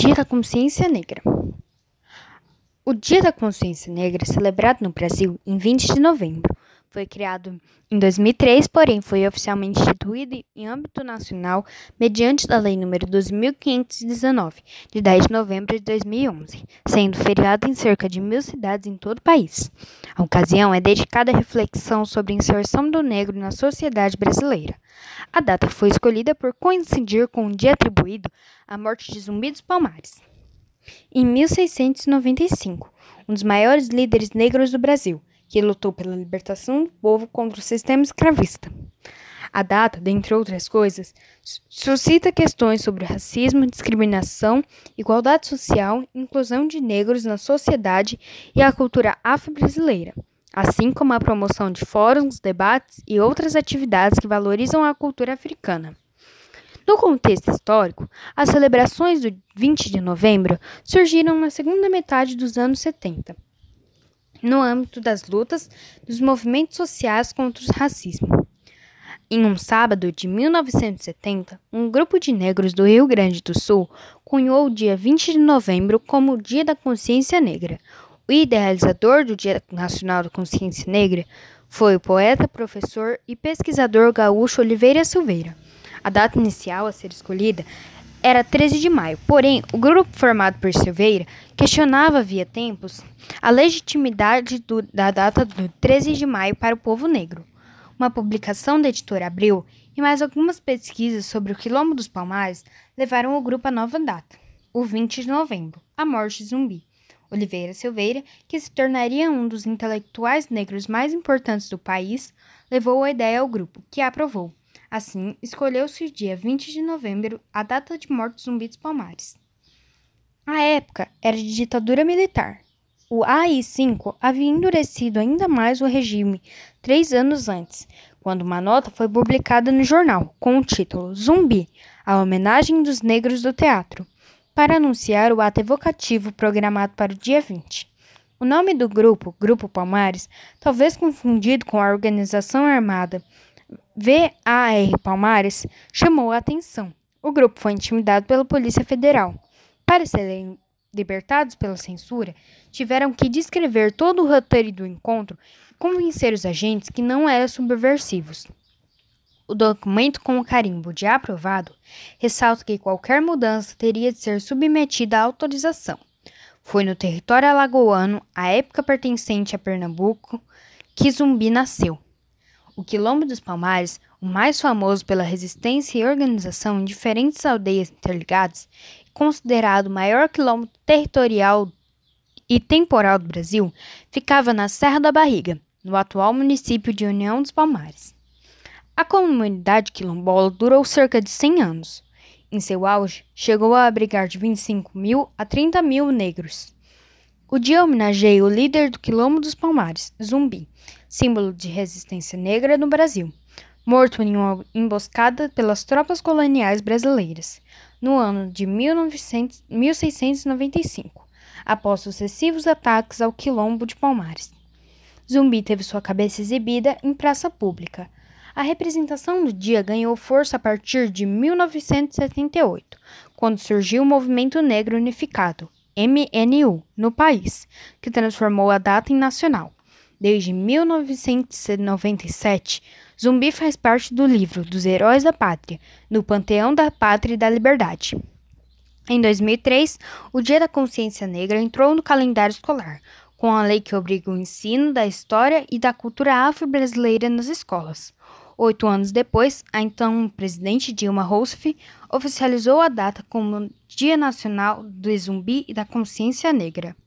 Dia da Consciência Negra. O Dia da Consciência Negra, celebrado no Brasil em 20 de novembro, foi criado em 2003, porém foi oficialmente instituído em âmbito nacional mediante da Lei nº 2519, de 10 de novembro de 2011, sendo feriado em cerca de mil cidades em todo o país. A ocasião é dedicada à reflexão sobre a inserção do negro na sociedade brasileira. A data foi escolhida por coincidir com o dia atribuído à morte de Zumbi dos Palmares. Em 1695, um dos maiores líderes negros do Brasil, que lutou pela libertação do povo contra o sistema escravista. A data, dentre outras coisas, suscita questões sobre racismo, discriminação, igualdade social, inclusão de negros na sociedade e a cultura afro-brasileira, assim como a promoção de fóruns, debates e outras atividades que valorizam a cultura africana. No contexto histórico, as celebrações do 20 de novembro surgiram na segunda metade dos anos 70 no âmbito das lutas dos movimentos sociais contra o racismo. Em um sábado de 1970, um grupo de negros do Rio Grande do Sul cunhou o dia 20 de novembro como o Dia da Consciência Negra. O idealizador do Dia Nacional da Consciência Negra foi o poeta, professor e pesquisador gaúcho Oliveira Silveira. A data inicial a ser escolhida era 13 de maio, porém, o grupo formado por Silveira questionava havia tempos a legitimidade do, da data do 13 de maio para o povo negro. Uma publicação da editora Abril e mais algumas pesquisas sobre o Quilombo dos Palmares levaram o grupo à nova data, o 20 de novembro, a morte Zumbi. Oliveira Silveira, que se tornaria um dos intelectuais negros mais importantes do país, levou a ideia ao grupo, que a aprovou. Assim, escolheu-se o dia 20 de novembro, a data de morte de Zumbi dos Palmares. A época era de ditadura militar. O AI-5 havia endurecido ainda mais o regime três anos antes, quando uma nota foi publicada no jornal com o título Zumbi, a homenagem dos negros do teatro, para anunciar o ato evocativo programado para o dia 20. O nome do grupo, Grupo Palmares, talvez confundido com a organização armada VAR Palmares, chamou a atenção. O grupo foi intimidado pela Polícia Federal. Para serem libertados pela censura, tiveram que descrever todo o roteiro do encontro e convencer os agentes que não eram subversivos. O documento com o carimbo de aprovado ressalta que qualquer mudança teria de ser submetida à autorização. Foi no território alagoano, à época pertencente a Pernambuco, que Zumbi nasceu. O Quilombo dos Palmares, o mais famoso pela resistência e organização em diferentes aldeias interligadas, considerado o maior quilombo territorial e temporal do Brasil, ficava na Serra da Barriga, no atual município de União dos Palmares. A comunidade quilombola durou cerca de 100 anos. Em seu auge, chegou a abrigar de 25 mil a 30 mil negros. O dia homenageia o líder do Quilombo dos Palmares, Zumbi, símbolo de resistência negra no Brasil, morto em uma emboscada pelas tropas coloniais brasileiras no ano de 1900, 1695, após sucessivos ataques ao Quilombo de Palmares. Zumbi teve sua cabeça exibida em praça pública. A representação do dia ganhou força a partir de 1978, quando surgiu o Movimento Negro Unificado, MNU, no país, que transformou a data em nacional. Desde 1997, Zumbi faz parte do livro dos Heróis da Pátria, no Panteão da Pátria e da Liberdade. Em 2003, o Dia da Consciência Negra entrou no calendário escolar, com a lei que obriga o ensino da história e da cultura afro-brasileira nas escolas. Oito anos depois, a então presidente Dilma Rousseff oficializou a data como Dia Nacional do Zumbi e da Consciência Negra.